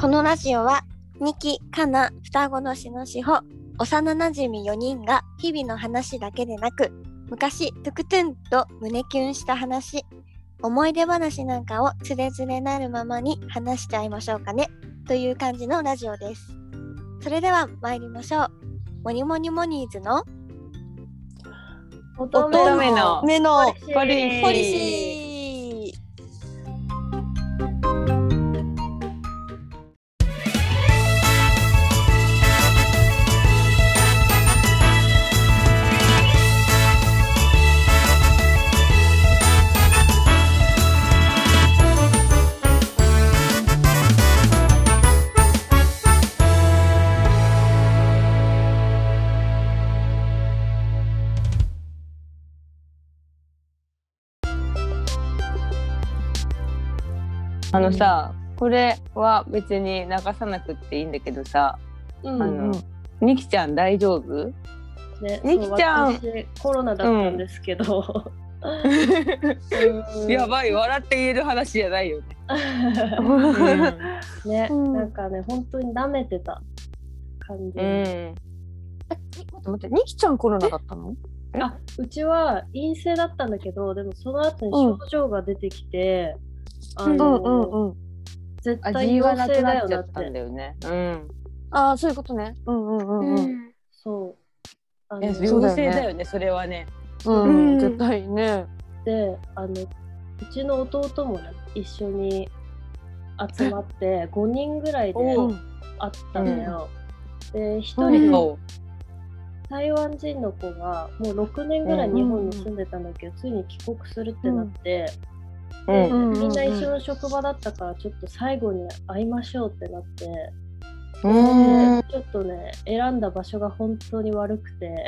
このラジオはニキ、カナ、双子のしのしほ、幼なじみ4人が日々の話だけでなく昔トゥクトゥンと胸キュンした話思い出話なんかをつれづれなるままに話しちゃいましょうかね。という感じのラジオです。それでは参りましょう。モニモニモニーズの乙乙女のポリシーあのさ、これは別に流さなくっていいんだけどさ、うんあの、ニキちゃん大丈夫？ね、みきちゃん。コロナだったんですけど、うん。やばい笑って言える話じゃないよね。ね、うん。なんかね本当に舐めてた感じ、うん。待って待ってニキちゃんコロナだったの？あうちは陰性だったんだけどでもその後に症状が出てきて、あの、うん絶対味が陽性なくなっちだよなっゃったんだてよね。うん。ああそういうことね。うんうんうんうん。そう。あいやのそうだよね。陽性だよねそれはね。うん、うん。絶対ね。であのうちの弟もね一緒に集まって5人ぐらいで会ったんだよ。で1うん人のそ台湾人の子がもう6年ぐらい日本に住んでたんだけど、ついに帰国するってなって、う。ん。うんみんな一緒の職場だったからちょっと最後に会いましょうってなって、うん。でちょっとね選んだ場所が本当に悪くて。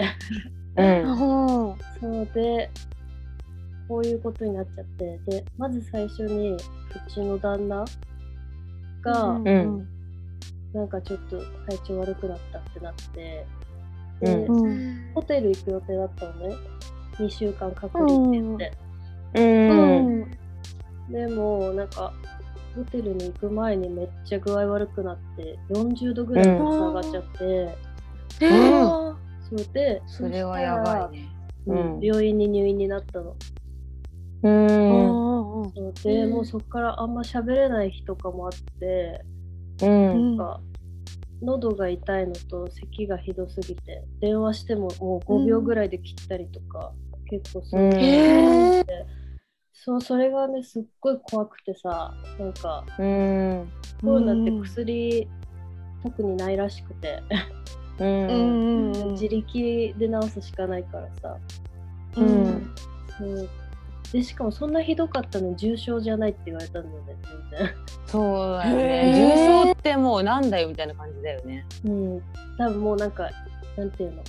うん。そうでこういうことになっちゃって。でまず最初にうちの旦那が、うん。なんかちょっと体調悪くなったってなって。で、うん。うん。ホテル行く予定だったのね。2週間隔離って言って、うん。でもなんかホテルに行く前にめっちゃ具合悪くなって40度ぐらいまで下がっちゃって、えーそうでそれはやばいね。うん病院に入院になったの。うん。そうで、うんもうそこからあんま喋れない日とかもあって、うん。なんか喉が痛いのと咳がひどすぎて電話してももう5秒ぐらいで切ったりとか、結構そういうのがあって、そうそれがねすっごい怖くてさなんかうん。コロナって薬、特にないらしくて、うん。自力で治すしかないからさ。うん。そう。でしかもそんなひどかったのに重症じゃないって言われたんだよね全そうだよへね。ー。重症ってもうなんだよみたいな感じだよね。然うん。多分もうなんかなんていうの？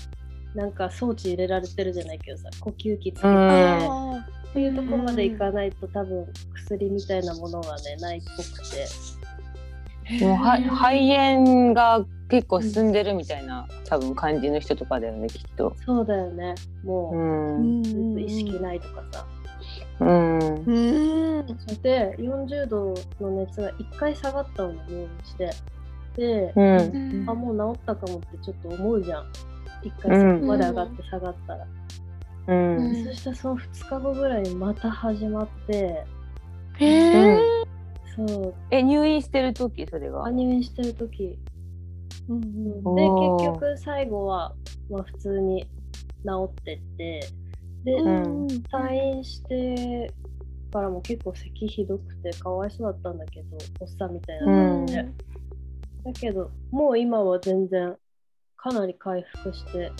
なんか装置入れられてるじゃないけどさ呼吸器つけて、うん。あっていうところまでいかないと多分薬みたいなものがねないっぽくて。ーもうは肺炎が結構進んでるみたいな多分感じの人とかだよねきっと。そうだよね。もうう、ん。ずっと意識ないとかさ、うん。で40度の熱が1回下がったのに入院して。で、うん。あもう治ったかもってちょっと思うじゃん。1回うん。そこまで上がって下がったら、うん。うん。そしたらその2日後ぐらいにまた始まって。へえそう。え入院してる時それが。入院してる時。うんでおー。結局最後は、まあ、普通に治ってって。で、うん退院してからも結構咳ひどくてかわいそうだったんだけどおっさんみたいな。感じで、うん。だけどもう今は全然かなり回復して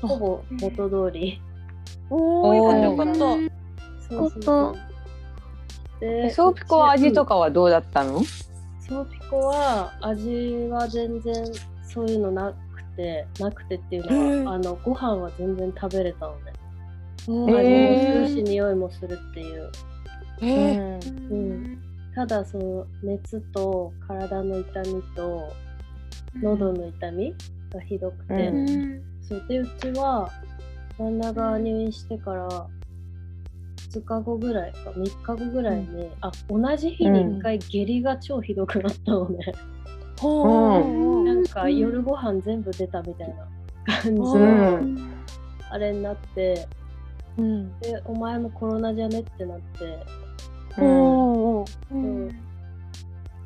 ほぼ元通りおおよかったよかった。そうそうそう。でソーピコは味とかはどうだったの？ソーピコは味は全然そういうのなくてなくてっていうのは、あのご飯は全然食べれたのねうん味もするし匂いもするっていう。えうん。うん。ただその熱と体の痛みと喉の痛みがひどくて、うん。そう。でうちは旦那が入院してから2日後ぐらいか3日後ぐらいに、あ同じ日に1回下痢が超ひどくなったのね。ほう。なんか夜ご飯全部出たみたいな感じ。うで、ん。あれになってうん。でお前もコロナじゃねってなって。ほう。うん。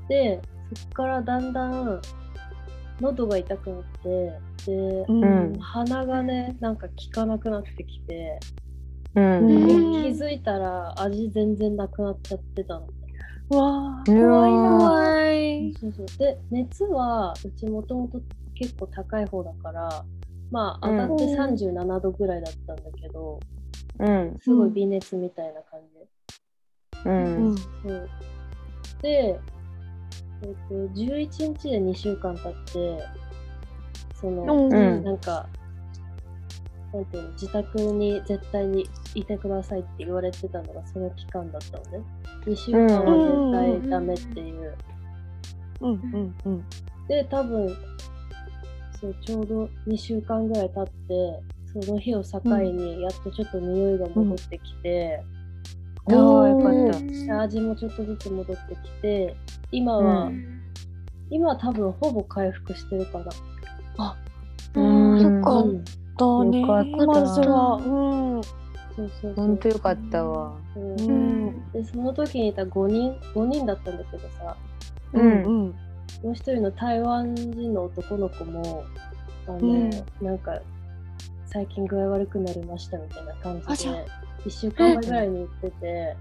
でそっからだんだん喉が痛くなってでうん。鼻がねなんか効かなくなってきて、うん気づいたら味全然なくなっちゃってたの。わあ。うわ怖い。そうそうで熱はうちもともと結構高い方だからまあ上がってうん37度ぐらいだったんだけど、うんすごい微熱みたいな感じで。ううんん。そうで、えっと11日で2週間経ってその、うんなんかなんていうの自宅に絶対にいてくださいって言われてたのがその期間だったのね2週間は絶対ダメっていう、うん。うん。うん。で多分そうちょうど2週間ぐらい経ってその日を境にやっとちょっと匂いが戻ってきて、ああよかったで味もちょっとずつ戻ってきて今は、うん今は多分ほぼ回復してるかな。うんそっかうんだね。よかったまずは。うん。そうそうそう本当よかったわうんうん。でその時にいた5人5人だったんだけどさううんん。もう一人の台湾人の男の子もあの、うんなんか最近具合悪くなりましたみたいな感あじで1週間前ぐらいに言ってて、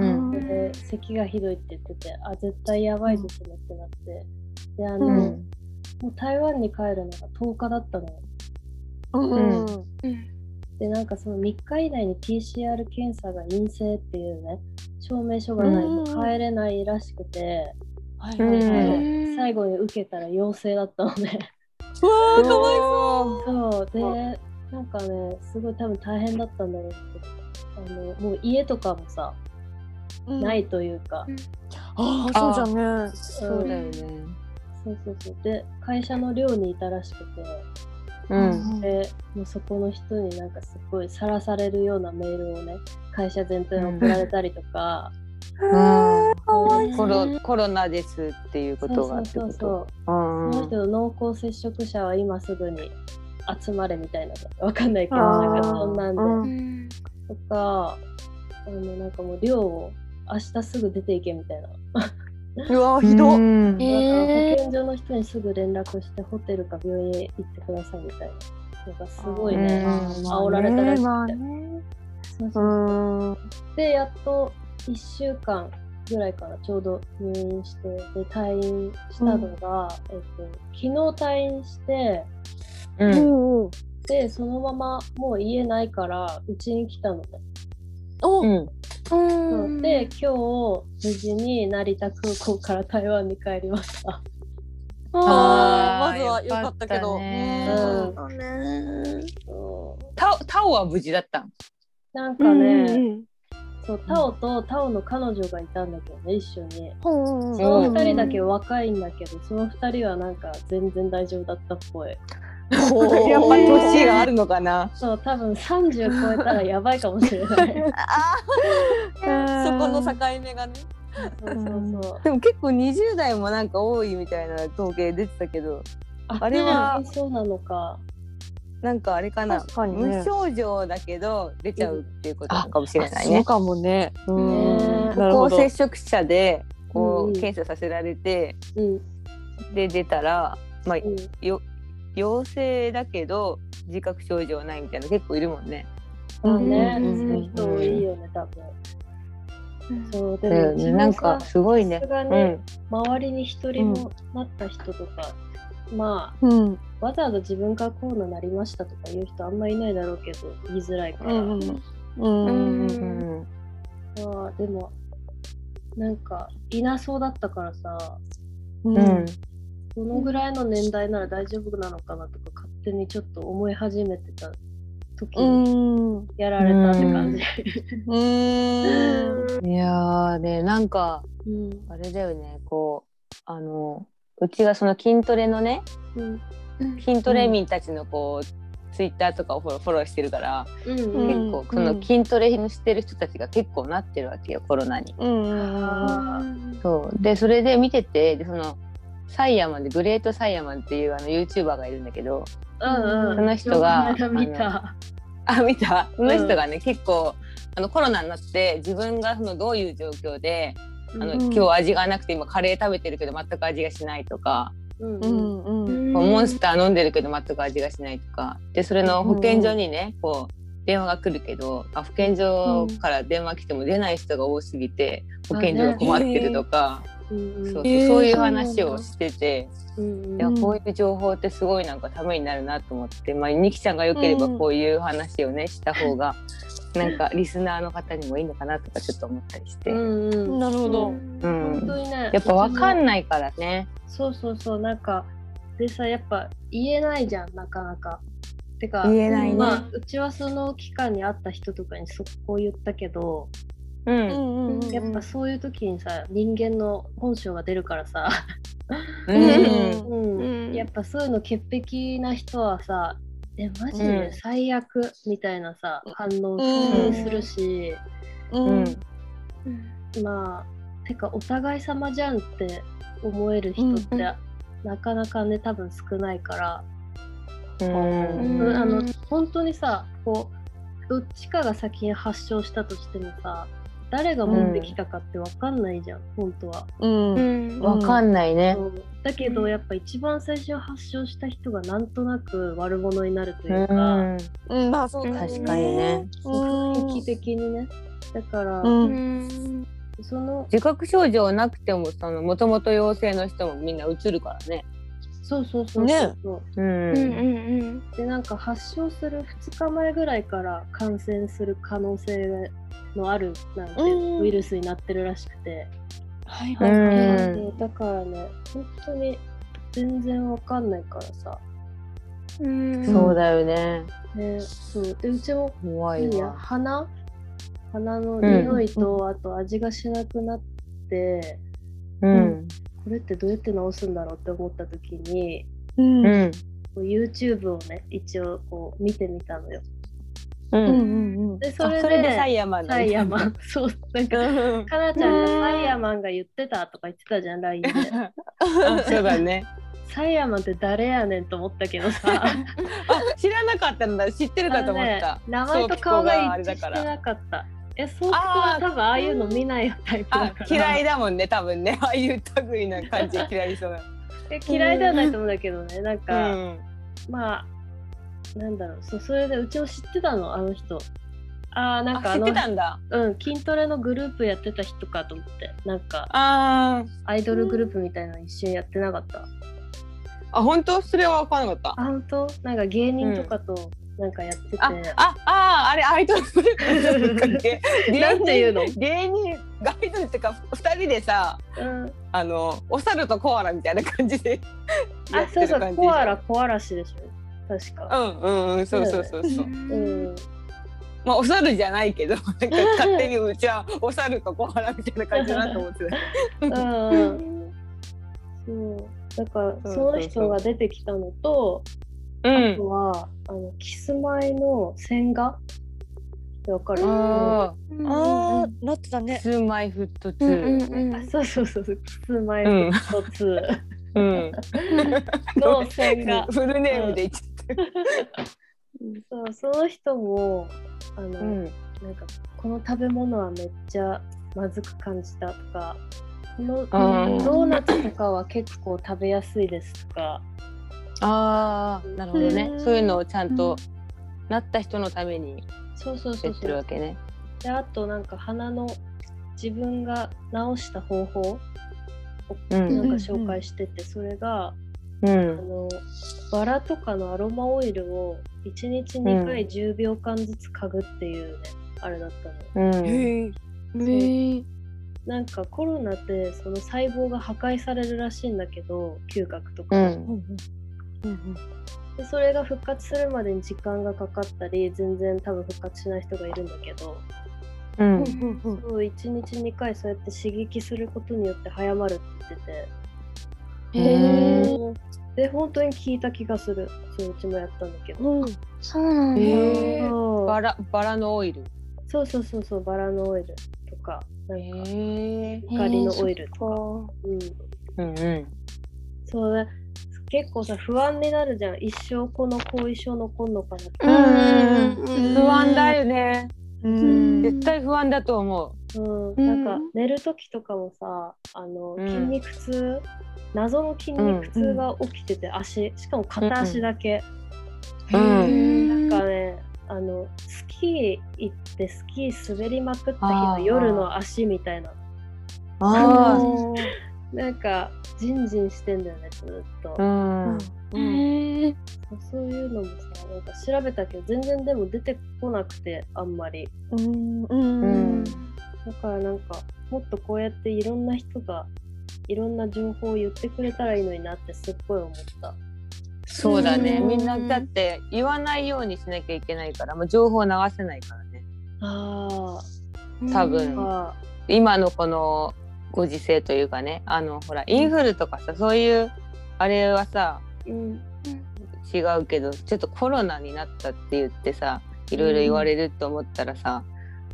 うん。で咳がひどいって言っててあ絶対やばいですねってなって。であの、うん。もう台湾に帰るのが10日だったのよ。うん。でなんかその3日以内に PCR 検査が陰性っていうね証明書がないと帰れないらしくて、はいうん。で最後に受けたら陽性だったのね。うわあ、かわいそそう。でなんかねすごい多分大変だったんだろうけどあのもう家とかもさ、う。ないというか、ああ、そうじゃね。そうだよね。そうそうそう。で会社の寮にいたらしくて。うん。でもうそこの人になんかすごいさらされるようなメールをね会社全体に送られたりとか、うん。うん。コロコロナですっていうことがあってそうそうそうことうん。その人の濃厚接触者は今すぐに集まれみたいなのわかんないけどなんかそんなんで、うん。とかあのなんかもう寮を明日すぐ出ていけみたいな。うわ、ひどっ。うんえだから保健所の人にすぐ連絡してホテルか病院へ行ってくださいみたいな。なんかすごいね、うん煽られたらしくて。まあね。そうそううん。で、やっと1週間ぐらいからちょうど入院して、で退院したのが、えっと、昨日退院して、うんうん。で、そのままもう家ないから、うちに来たのね。お。うんうん。で、今日、無事に成田空港から台湾に帰りました。ああ、まずは良かったけど。ねうんタオタオは無事だったんなんかね、うんそうタオとタオの彼女がいたんだけどね、一緒に。うん。その二人だけ若いんだけど、その二人はなんか全然大丈夫だったっぽい。やっぱ年があるのかなそう、多分30超えたらやばいかもしれない。あーそこの境目がね。そうそうそう。でも結構20代もなんか多いみたいな統計出てたけどあれはねそうなのか。なんかあれかな確かにね無症状だけど出ちゃうっていうことかもしれないそうね。かもね。うん。ねなるほど。濃厚接触者でこう、うん検査させられてうん。で出たら、まあ、うんよ陽性だけど自覚症状ないみたいな結構いるもんね。まあね、うんそういう人多いよね、多分。そう、でも、ねなんかすごいねさす。がにうん周りに一人もなった人とか、まあ、うん。わざわざ自分からコロナなりましたとか言う人あんまいないだろうけど、言いづらいから。うん。うん。うんうん。まあでも、なんか、いなそうだったからさ、うんうんこのぐらいの年代なら大丈夫なのかなとか、勝手にちょっと思い始めてた時うにん。やられたって感じ。うん。いやーねなんかうん。あれだよねこうあのうちがその筋トレのねうん。筋トレ民たちのこう、ツイッターとかをフォローフォローしてるから、うん。うん結構その筋トレしてる人たちが結構なってるわけよコロナに。うん。あそうでそれで見ててでそのサイヤマンでグレートサイヤマンっていうあの YouTuber がいるんだけどうんうん。その人が見た。あ見た？その人がね、結構あのコロナになって自分がそのどういう状況であの、うん今日味がなくて今カレー食べてるけど全く味がしないとか、うんううんん。うんモンスター飲んでるけど全く味がしないとか。でそれの保健所にねこう電話が来るけどあ保健所から電話来ても出ない人が多すぎて保健所が困ってるとか、うんそうそうへーそういう話をしてて。うんいやこういう情報ってすごいなんかためになるなと思って、まあ、ニキちゃんが良ければうんこういう話をね、した方が なんかリスナーの方にもいいのかなとかちょっと思ったりして。なるほどうんうん本当にね。やっぱわか。んないからね。そうそうそうなんかでさやっぱ言えないじゃんなかなか。てか言えないねまあうちはその期間に会った人とかにそこ言ったけど、うん、うんうんうんやっぱそういう時にさ人間の本性が出るからさ、ううん。うん。うん。やっぱそういうの潔癖な人はさえマジで最悪みたいなさ、反応するし、ううん。ん。まあてかお互い様じゃんって思える人って、うん。なかなかね多分少ないから、うんうん。あの本当にさこうどっちかが先に発症したとしてもさ誰が持ってきたかって分かんないじゃん、本当は。うん。うん。わかんないね。だけどやっぱ一番最初に発症した人がなんとなく悪者になるとういうか、ん、うんまあそう。だね確かにね。雰囲気的にね。だから、うん。その自覚症状なくてもそのもともと陽性の人もみんなうつるからね。そうそうそうそう。ね。そううんうんうん。でなんか発症する2日前ぐらいから感染する可能性のあるなんてうん。ウイルスになってるらしくて、はいはいうん。でだからね本当に全然わかんないからさ、うん。そうだよね。ね、そう。でうちもいいや怖いわ。鼻？鼻のうん。匂いと、あと味がしなくなってうん、これってどうやって治すんだろうって思った時にうん YouTube をね一応こう見てみたのよ。うん、うんうんでそれであそれでサイヤマンだサイヤマン そうなんかうんかなちゃんがサイヤマンが言ってたとか言ってたじゃん LINE で。あそうだね。サイヤマンって誰やねんと思ったけどさ あ知らなかったんだ知ってるかと思った。ね名前と顔が一致しだから。てなかった。え、そうは多分ああいうの見ないタイプだあから。嫌いだもんね多分ね ああいう類な感じ 嫌いそうな。え嫌いではないと思うんだけどね、なんうか、ん。まあ、なんだろう、そうそれでうちを知ってたの、あの人。ああ、なんかあ知ってたんだ。うん、筋トレのグループやってた人かと思って、なんかあアイドルグループみたいなの一緒にやってなかった。ーあ本当？それは分からなかった。あ、本当？なんか芸人とかとなんかやってて、ああああれアイドルグループ なんていうの？芸人がアイドルっていうか二人でさうん、あのお猿とコアラみたいな感じで やあ、ってそうそう、る感じコアラ、コアラ氏でしょ。確か。うんうんうんそうそうそうそう。うん。まあお猿じゃないけどなんか勝手にうちはお猿とコアラみたいな感じだなと思ってた。う んうん。そう。だから、そうその人が出てきたのと、うんあと。は、あの、キスマイの千賀？ってわかる？あああなってたあ、ね。ツーマイフットツうんー。うん。あそうそうそうそう、キスマイフット2うん。の千賀。フルネームで言っちゃった。そう、その人も、あの、うん。なんか、この食べ物はめっちゃまずく感じたとか、このドーナツとかは結構食べやすいですとか、ああ、なるほどねう。んそういうのをちゃんとなった人のためにそうそうそうそうやってるわ。けね。であとなんか鼻の自分が治した方法をうんなんか紹介してて、それがあうん。のバラとかのアロマオイルを1日2回10秒間ずつ嗅ぐっていうね、あれだったの。うん。なんかコロナってその細胞が破壊されるらしいんだけど嗅覚とか、うん。うんでそれが復活するまでに時間がかかったり全然多分復活しない人がいるんだけど。うん。そう1日2回そうやって刺激することによって早まるって言ってて。へえで本当に効いた気がする。そううちもやったんだけど、うん。そうなんだ。バラバラのオイル。そうそうそうそうバラのオイルとかなんか。光のオイルとか、とうん、うんうん。そうだ結構さ不安になるじゃん。一生この後遺症残んのかなって、うん不安だよね。うん。絶対不安だと思う。ん、なんか寝る時とかもさあのうん。筋肉痛、謎の筋肉痛が起きてて、足しかも片足だけ、う。うん。なんかねあのスキー行ってスキー滑りまくった日の夜の足みたいな。あなんかジンジンしてんだよねずっと、あ。うん。うそういうのもさなんか調べたけど全然でも出てこなくてあんまりうんううんん。だからなんかもっとこうやっていろんな人がいろんな情報を言ってくれたらいいのになってすっごい思った。そうだね。うんみんなだって言わないようにしなきゃいけないから、もう情報流せないからね。あ多分今のこのご時世というかね、あのほらインフルとかさ、そういうあれはさうん、違うけど、ちょっとコロナになったって言ってさ、いろいろ言われると思ったらさ、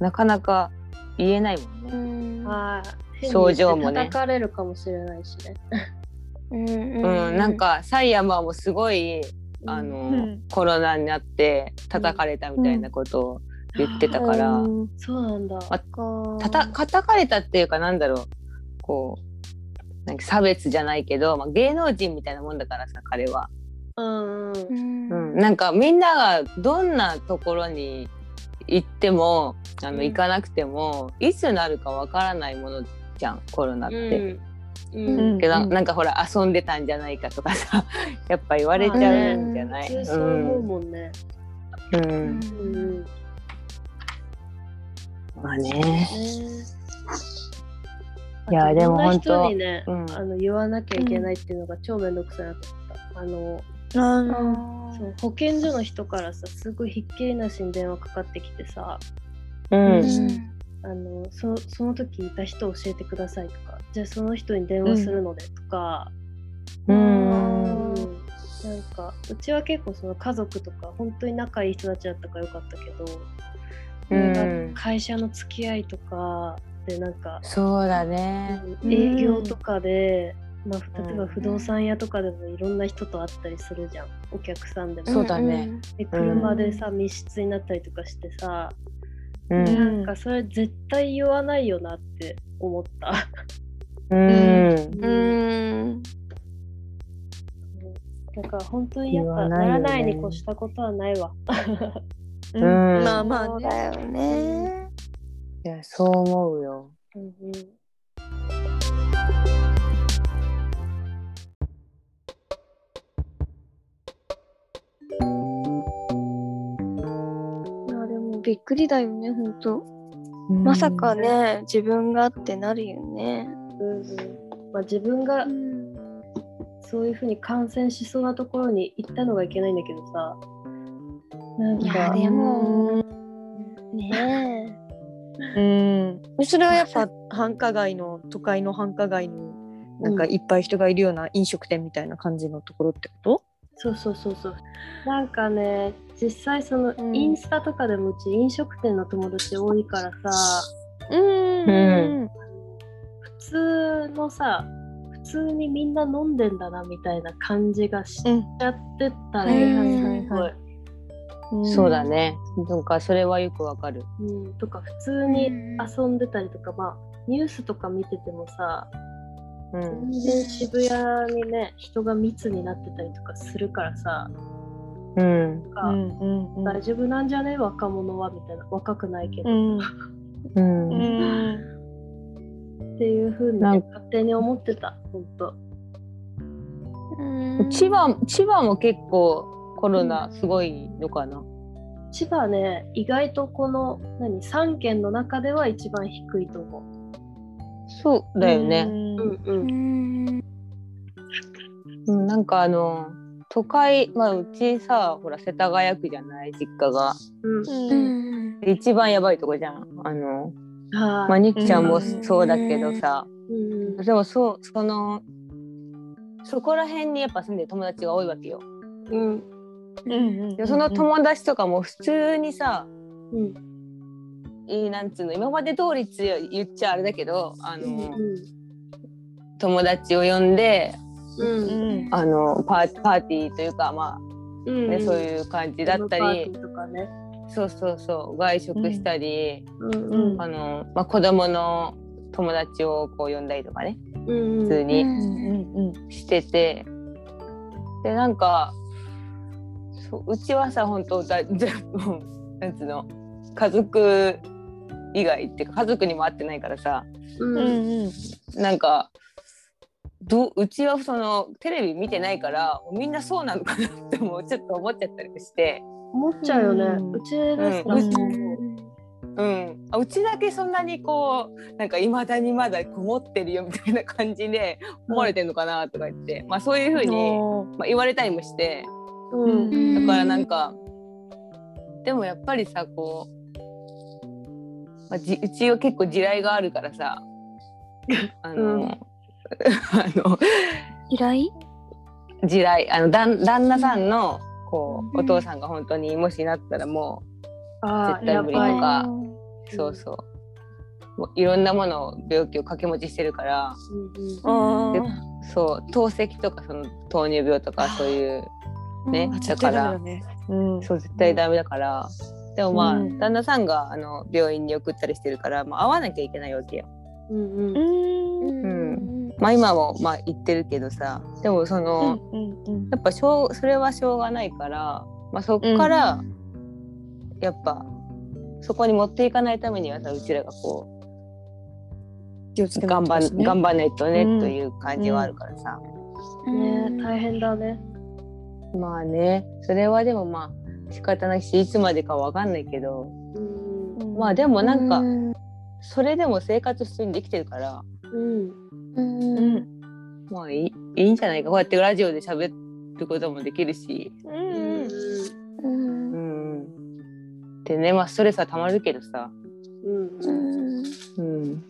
なかなか言えないもんね。ああ、症状もね。叩かれるかもしれないしね。うんうん、なんかサイヤマもすごいあの、うん。コロナになって叩かれたみたいなことを言ってたから、うん。そうなんだ。あかたた叩かれたっていうかなんだろうこうなんか差別じゃないけど、まあ、芸能人みたいなもんだからさ彼は、うんうん。うん、なんかみんながどんなところに行ってもあのうん。行かなくても、いつなるかわからないものじゃんコロナって。うん。うん。けどなんかほら遊んでたんじゃないかとかさ やっぱ言われちゃうんじゃない、そう思うもんね。うん。まあね。ねいやでも本当人にね、うん。あの言わなきゃいけないっていうのが超めんどくさいなと思った。あのあそう保健所の人からさすごいひっきりなしに電話かかってきてさうん。あのそその時いた人教えてくださいとかじゃあその人に電話するのでとか、うん。うん。なんかうちは結構その家族とか本当に仲いい人たちだったからよかったけど、うん。なんか会社の付き合いとかでなんかそうだね。うん営業とかで、まあ、例えばうん不動産屋とかでもいろんな人と会ったりするじゃん。お客さんでも。そうだね。で車でさ密室になったりとかしてさ、うん。なんかそれ絶対言わないよなって思った。うん。うん。だから本当にやっぱなね。ならないに越したことはないわ。うん。うん。まあまあねそうだよねいやそう思うよ。うんうん。いやでもびっくりだよね本当。まさかね自分がってなるよね。うんうん。まあ、自分がそういうふうに感染しそうなところに行ったのがいけないんだけどさ。なんいやかでも。ねうん。それはやっぱ繁華街の都会の繁華街になんかいっぱい人がいるような飲食店みたいな感じのところってこそうそうそうそう。なんかね実際そのうん。インスタとかでもうち飲食店の友達多いからさとうん。普通のさ普通にみんな飲んでんだなみたいな感じがしちうん。ゃってたねはいはい。すごいそうだね。なんかそれはよくわかる。うん、とか普通に遊んでたりとか、まあニュースとか見ててもさうん。全然渋谷にね人が密になってたりとかするからさ、うん。大丈夫なんじゃね？若者はみたいな。若くないけど、うん。っていうふうに、勝手に思ってた。本当千葉千葉も結構コロナすごいのかな、千葉ね意外とこの何3県の中では一番低いと思そうだよね、う、うん。ううん。んうん、なんかあの都会まあうちさほら世田谷区じゃない？実家が。うん。一番やばいとこじゃん。あのはまあにきちゃんもうん。そうだけどさ、うん。でもそうそのそこら辺にやっぱ住んでる友達が多いわけよ。うんうんでその友達とかも普通にさ、うん。いいなんつうの今まで通りって言っちゃあれだけどあの、うん友達を呼んでうん。あのパーパーティーというかまあうんね、そういう感じだったりそうそうそう外食したり、うんうん。あのまあ、子供の友達をこう呼んだりとかねうん普通にうんうんしてて、でなんかそううちはさ本当だじゃもうなんつうの家族以外っていうか家族にも会ってないからさうん。うんうんなんかどううちはそのテレビ見てないからみんなそうなのかなってもうちょっと思っちゃったりして。思っちゃうよね。うん。うちですらうん。そううん、あうちだけそんなにこうなんかいまだにまだこもってるよみたいな感じで思われてんのかなとか言って、まあそういうふうに、まあ、言われたりもしてうん。だからなんか、でもやっぱりさこう、まあ、じうちは結構地雷があるからさあの、うん。あの依頼地雷あの旦旦那さんのこう、うん。お父さんが本当にもしなったらもあ絶対無理とかうそうそう。もういろんなものを病気を掛け持ちしてるから。うんそう透析とかその糖尿病とかそういうね。あだからね。うん。そう絶対ダメだから、でもまあ、うん。旦那さんがあの病院に送ったりしてるから、まあ、会わなきゃいけないわけよ。うんうん。うん。ん。まあ今もまあ言ってるけどさ。でもその、うんうんやっぱしょうそれはしょうがないから、まあ、そこからやっぱ、そこに持っていかないためにはさうちらがこう頑張ん、頑張んないとね、うん。という感じはあるからさ、ね大変だねまあねそれはでもまあ仕方ないしいつまでかわかんないけど。うん。まあでもなんか、うん。それでも生活普通にできてるから。うん。うん。うんまあいいいいんじゃないか。こうやってラジオで喋ることもできるし、ううんんうん。うん、でねまあストレスはたまるけどさ、うん。うん。うん、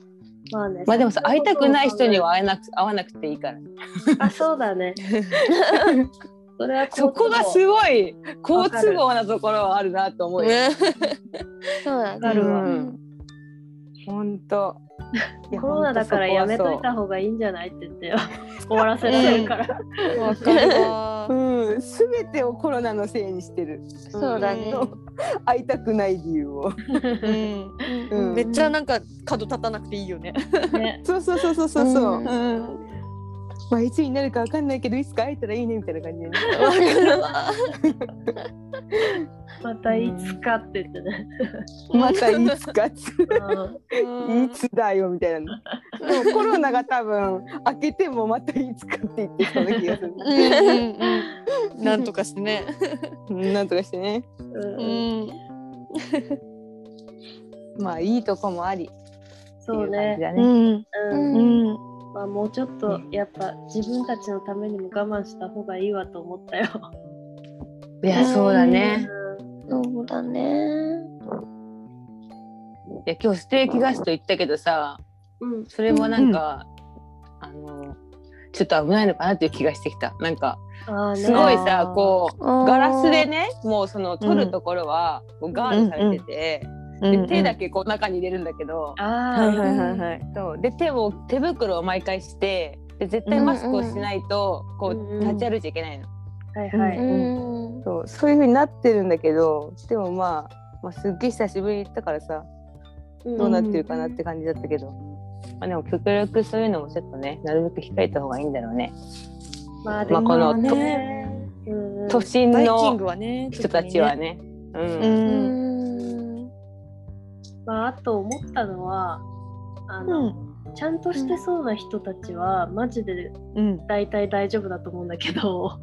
まあねまあでもさ会いたくない人には会えなく会わなくていいから。あそうだね それはそこがすごい好都合なところはあるなと思うよ。ねそうだねかるわうん本当。コロナだからやめといた方がいいんじゃないって言ってよ 終わらせられるからわかるわ。うん、すべてをコロナのせいにしてる。そうだね会いたくない理由を。うんうんめっちゃなんか角立たなくていいよね。ねそうそうそうそうそうそう。うんまあいつになるかわかんないけどいつか会えたらいいねみたいな感じでね。わかるわ。またいつかって言ってねまたいつかつうんいつだよみたいなの。でもコロナが多分開けてもまたいつかって言ってそうな気がする。うんうんうん。なんとかしてね。うんなんとかしてね。まあいいとこもあり。そうっていう感じねだね。うんうんあもうちょっとやっぱ自分たちのためにも我慢した方がいいわと思ったよ。いやそうだね。そうだね。いや今日ステーキガスト行ったけどさ、うん。それもなんか、あのちょっと危ないのかなっていう気がしてきた。なんかああね。すごいさこうガガラスでねもうその取るところはガードされてて、で手だけこう中に入れるんだけど、ああ、はいはいはいはい。そうで手を手袋を毎回してで絶対マスクをしないと、こう立ち歩いちゃいけないの、はいはい。うん。そうそういう風になってるんだけどでもまあ、まあ、すっげえ久しぶりに行ったからさどうなってるかなって感じだったけど、まあ、でも極力そういうのもちょっとねなるべく控えた方がいいんだろうね。まあまあこのね。都心バイキンのグはね。人たちはね。うんうん。ん。まああと思ったのはあうの、ん。ちゃんとしてそうな人たちはマジでうん。大体大丈夫だと思うんだけど、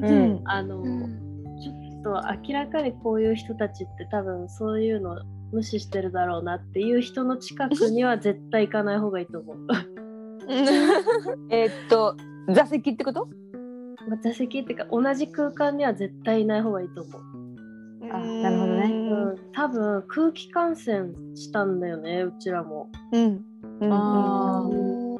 うん あの、うんちょっと明らかにこういう人たちって多分そういうの無視してるだろうなっていう人の近くには絶対行かない方がいいと思う。えーっと座席ってこと？まあ座席っていうか同じ空間には絶対いない方がいいと思う。あなるほどねうん、多分空気感染したんだよねうちらも。うん。うん。あ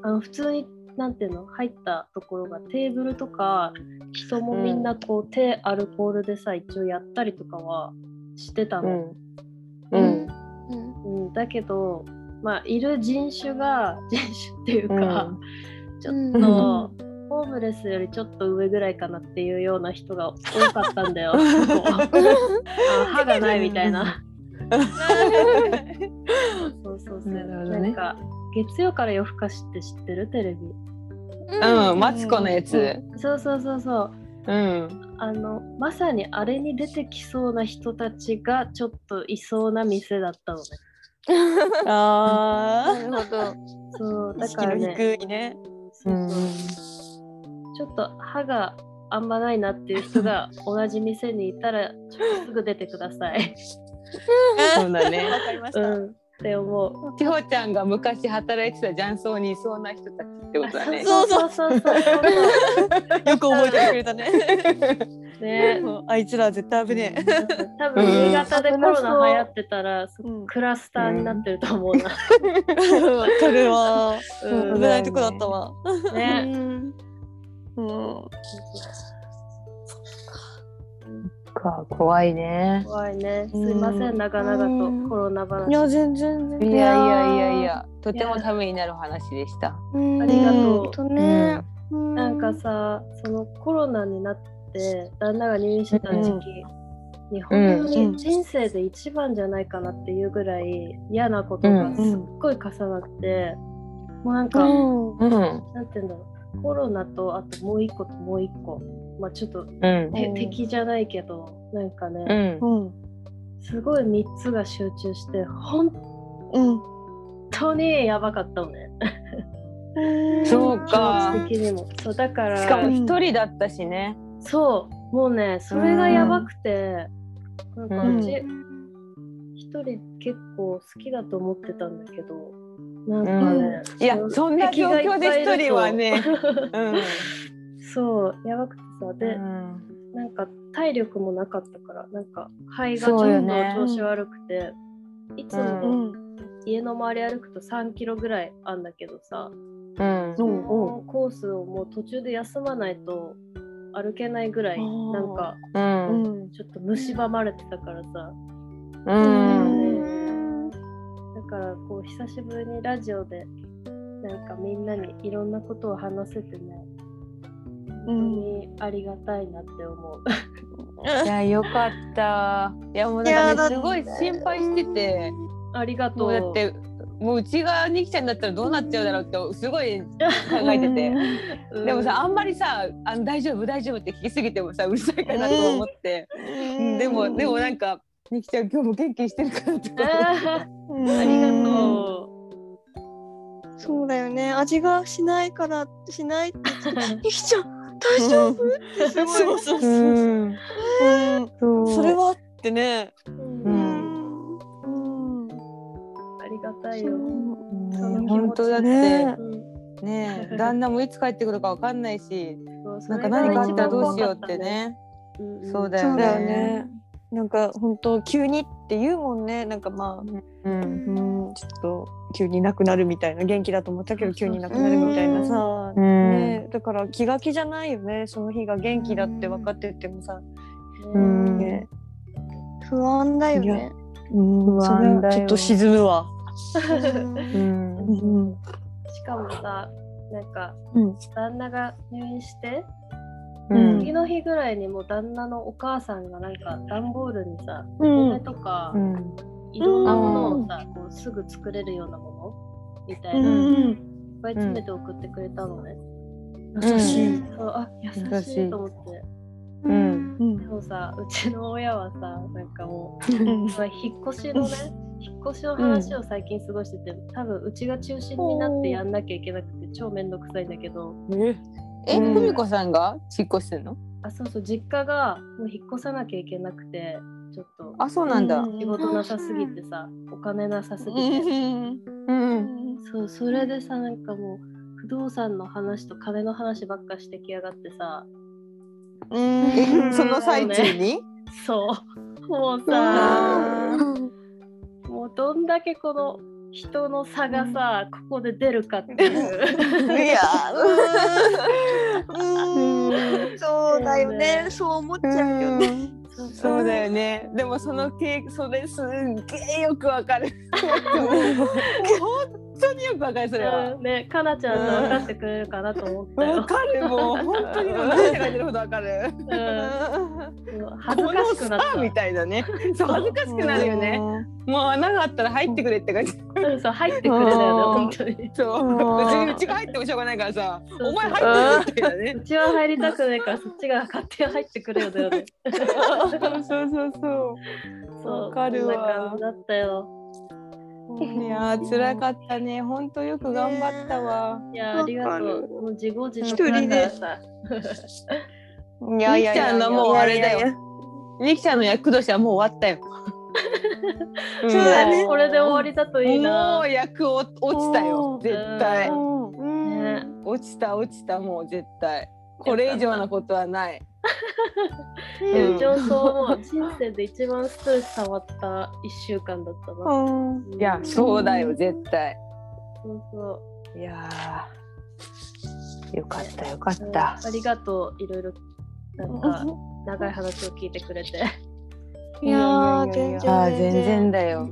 あの普通になんていうの入ったところがテーブルとか人もみんなこう、手アルコールでさ一応やったりとかはしてたの。うんううんん。うん、だけどまあいる人種が人種っていうか、ちょっと、ホームレスよりちょっと上ぐらいかなっていうような人が多かったんだよ。歯がないみたいな。そうそうそう。ねなんか月曜から夜更かしって知ってる？テレビ。うん、マツコのやつ。そうそうそうそう。うん。あのまさにあれに出てきそうな人たちがちょっといそうな店だったのね。あなるほど。そうあ。意識のだからね。低いね。そうそうちょっと歯があんまないなっていう人が 同じ店にいたらちょっとすぐ出てください。そうだね。わかりました。うん、って思う。千穂ちゃんが昔働いてた雀荘にいそうな人たちってことだね。そうそうそうそうそう。よく覚えてくれたね。ね。あいつら絶対危ね多分新潟でコロナ流行ってたら、え。うんクラスターになってると思うな。わかるわ。うん危ないとこだったわ。ね。うん。か怖いね。怖いね。すいません、長々とコロナ話。いや全然全然。いやいやいやいや、とてもためになる話でした。ありがとうほんとね。なんかさ、そのコロナになって旦那が入院してた時期、日本当に人生で一番じゃないかなっていうぐらい嫌なことがすっごい重なって、もうなんか。なんて言うんだろうコロナとあともう一個ともう一個まあちょっとうん。敵じゃないけどなんかうね、ん。うん。すごい3つが集中して本うん。当にやばかったのねそう気か持ち的にもそうだからしかも一人だったしね。そうもうねそれがやばくて、なんかうんうち一人結構好きだと思ってたんだけどなんかね、いや、そんな状況で一人はね。うん。そうやばくてさで、うんなんか体力もなかったからなんか肺がちょっと調子悪くて、いつうもうん。家の周り歩くと3キロぐらいあんだけどさ、うん。そのコースをもう途中で休まないと歩けないぐらいなんかうん。うん。ちょっと蝕まれてたからさうん。だからこう久しぶりにラジオでなんかみんなにいろんなことを話せてね本当にありがたいなって思う。いや、よかった。いや、もうなんかね、すごい心配してて。ありがとう。だって。もううちがニキちゃんだったらどうなっちゃうだろうってすごい考えてて、うんでもさあんまりさあの大丈夫大丈夫って聞きすぎてもさうるさいかなと思って、うんでもでもなんかニキちゃん今日も元気にしてるかなってありがとそうだよね。味がしないからしないって。ゆきちゃん大丈夫？すごい。そうそうそう。うんそれはってね。ありがたいよ。ね本当だってね旦那もいつ帰ってくるかわかんないしなんか何かあったらどうしようってね。そうだよね。なんか本当急にって言うもんね。なんかまあ。うん。うん、ちょっと急になくなるみたいな元気だと思ったけど急になくなるみたいなさ、うん。ね、だから気が気じゃないよね。その日が元気だって分かっててもさ、うん。ね。不安だよね。うん、不安だよ。はちょっと沈むわ。うん。うん。しかもさ、なんかうん。旦那が入院して、うん次の日ぐらいにもう旦那のお母さんがなんか段ボールにさ、おうん。米とかうん。いろんなものをさ、こうすぐ作れるようなもの？みたいな、いっうん。ぱい詰めて送ってくれたのね。優しい。そうあ優優しい。と思って。うん。うん。でもさ、うちの親はさ、なんかもう、まあ引っ越しのね、引っ越しの話を最近過ごしてて、多分うちが中心になってやんなきゃいけなくて超めんどくさいんだけど、え、うん。ふみこさんが引っ越してんの？あ、そうそう、実家がもう引っ越さなきゃいけなくて、ちょっと。あ、そうなんだ。仕事なさすぎてさ、お金なさすぎて、うん。そう、それでさ、なんかもう、不動産の話と金の話ばっかしてきやがってさ、え、その最中に？そう、もうさ、もうどんだけこの人の差がさ、ここで出るかっていう。いやうん。そうだよね。そう思っちゃうよね。そうだよね。でもその経それすっげえよくわかる。本当によくわかるそれはうんね、かなちゃんと分かってくれるかなと思ったよ。わ。かる。もう本当にもう涙が出るほどわかる。うん。恥ずかしくなっこのさみたいなね。そう恥ずかしくなるよね。もう穴があったら入ってくれって感じそう入ってくれだよね、本当に。そう。うん。別にうちが入ってもしょうがないからさ。そうそう。お前入ってるみたいなね。うちは入りたくないから、そっちが勝手に入ってくれよだよね。そうそうそう。そう、わかるわ。だったよ。いやー辛かったね。本当よく頑張ったわ。いや、ありがとう。もう自業自一得だ。人で。からさ。いやいやいや。みきちゃんのもうあれだよ。みきちゃんの役年はもう終わったよ。そうだね。これで終わりだといいもなう。役お落ちたよ。うん。絶対。落ちた落ちたもう絶対。これ以上なことはないでうそう思う。人生で一番ストレス溜まった一週間だったな。うん。いやそうだよ絶対。そうそう。いやー。よかったよかっうんた。ありがとう。いろいろ。なんか長い話を聞いてくれて。いや全然。やあー全然だよ。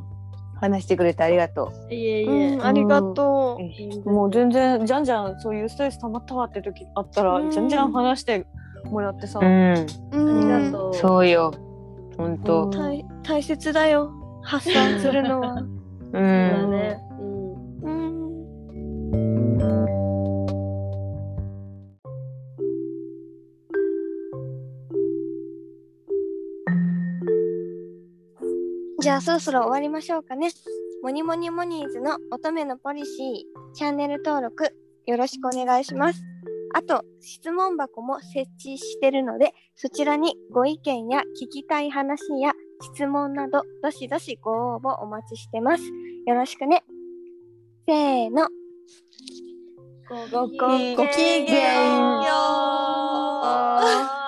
話してくれてありがといえいえ。うんありがとう。うもう全然じゃんじゃんそういうストレス溜まったわって時あったらうん。じゃんじゃん話してもらってさうんありがとう。そうよ本当大大切だよ発散するのは うそうだんね。うん。うんじゃあそろそろ終わりましょうかね。モニモニモニーズの乙女のポリシー、チャンネル登録よろしくお願いします。あと、質問箱も設置してるので、そちらにご意見や聞きたい話や質問など、どしどしご応募お待ちしてます。よろしくね。せーの。ごごごごきげんよう。